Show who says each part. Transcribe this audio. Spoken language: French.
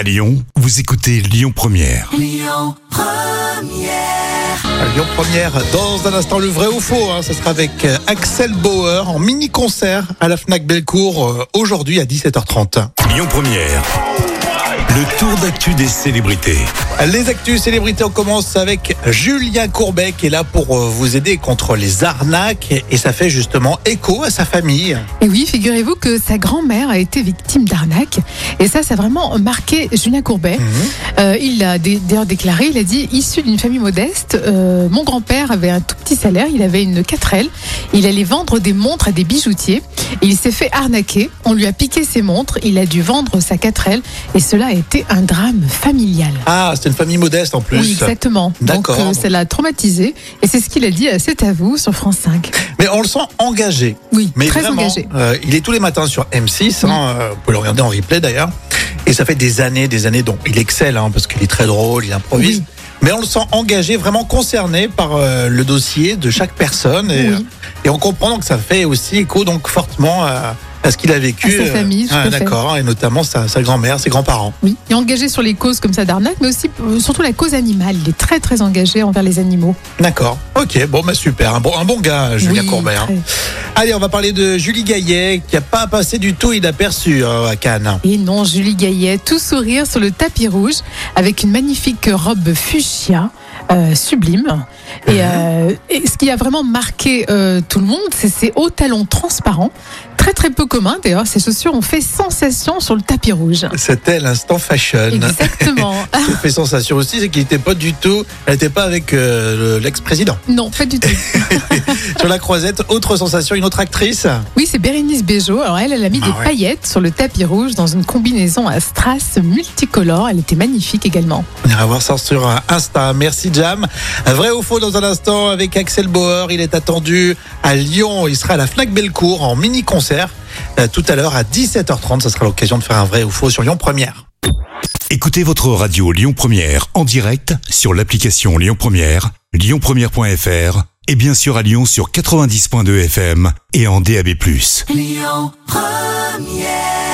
Speaker 1: À Lyon, vous écoutez Lyon Première.
Speaker 2: Lyon Première, dans un instant, le vrai ou faux, hein, ce sera avec euh, Axel Bauer en mini-concert à la FNAC Bellecour euh, aujourd'hui à 17h30.
Speaker 1: Lyon Première. Le tour d'actu des célébrités.
Speaker 2: Les actus célébrités, on commence avec Julien Courbet qui est là pour euh, vous aider contre les arnaques et ça fait justement écho à sa famille.
Speaker 3: Et oui, figurez-vous que sa grand-mère a été victime d'arnaque. Et ça, ça a vraiment marqué Julien Courbet. Euh, il a d'ailleurs déclaré, il a dit, issu d'une famille modeste, euh, mon grand-père avait un tout petit salaire, il avait une 4L, il allait vendre des montres à des bijoutiers. Il s'est fait arnaquer, on lui a piqué ses montres, il a dû vendre sa 4L et cela a été un drame familial.
Speaker 2: Ah, c'est une famille modeste en plus.
Speaker 3: Oui, exactement. Donc euh, ça l'a traumatisé et c'est ce qu'il a dit à C'est à vous sur France 5.
Speaker 2: Mais on le sent engagé.
Speaker 3: Oui,
Speaker 2: Mais
Speaker 3: très
Speaker 2: vraiment,
Speaker 3: engagé.
Speaker 2: euh, il est tous les matins sur M6. hein, euh, vous pouvez le regarder en replay d'ailleurs. Et ça fait des années, des années. Donc il excelle hein, parce qu'il est très drôle, il improvise.
Speaker 3: Oui.
Speaker 2: Mais on le sent engagé, vraiment concerné par euh, le dossier de chaque personne. Et,
Speaker 3: Oui.
Speaker 2: euh, et on comprend donc que ça fait aussi écho donc fortement à, à ce qu'il a vécu.
Speaker 3: À sa famille, tout
Speaker 2: ah,
Speaker 3: fait.
Speaker 2: D'accord. Et notamment sa, sa grand-mère, ses grands-parents.
Speaker 3: Oui, il est engagé sur les causes comme ça d'arnaque, mais aussi euh, surtout la cause animale. Il est très très engagé envers les animaux.
Speaker 2: D'accord. Ok. Bon, bah super. Un bon, un bon gars, Julien
Speaker 3: Oui,
Speaker 2: Courbet. hein. Allez, on va parler de Julie Gaillet, qui a pas passé du tout inaperçu euh, à Cannes.
Speaker 3: Et non, Julie Gaillet, tout sourire sur le tapis rouge, avec une magnifique robe fuchsia. euh, sublime. Et, euh, et ce qui a vraiment marqué euh, tout le monde, c'est ses hauts talons transparents, très très peu communs. D'ailleurs, ces chaussures ont fait sensation sur le tapis rouge.
Speaker 2: C'était l'instant fashion.
Speaker 3: Exactement.
Speaker 2: Ce qui fait sensation aussi, c'est qu'il n'était pas du tout, elle n'était pas avec euh, le- l'ex-président.
Speaker 3: non, pas du tout.
Speaker 2: Sur la croisette, autre sensation, une autre actrice.
Speaker 3: Oui, c'est Bérénice Bejo. Alors elle, elle a mis
Speaker 2: Ah
Speaker 3: des
Speaker 2: ouais.
Speaker 3: paillettes sur le tapis rouge dans une combinaison à strass multicolore. Elle était magnifique également.
Speaker 2: On ira voir ça sur Insta. Merci Jam. Vrai ou faux dans un instant avec Axel Bauer. Il est attendu à Lyon. Il sera à la Fnac Bellecour en mini-concert euh, tout à l'heure à 17h30. Ça sera l'occasion de faire un vrai ou faux sur Lyon Première.
Speaker 1: Écoutez votre radio Lyon Première en direct sur l'application Lyon Première, lyonpremière.fr et bien sûr à Lyon sur 90.2 FM et en DAB+.
Speaker 4: Lyon Première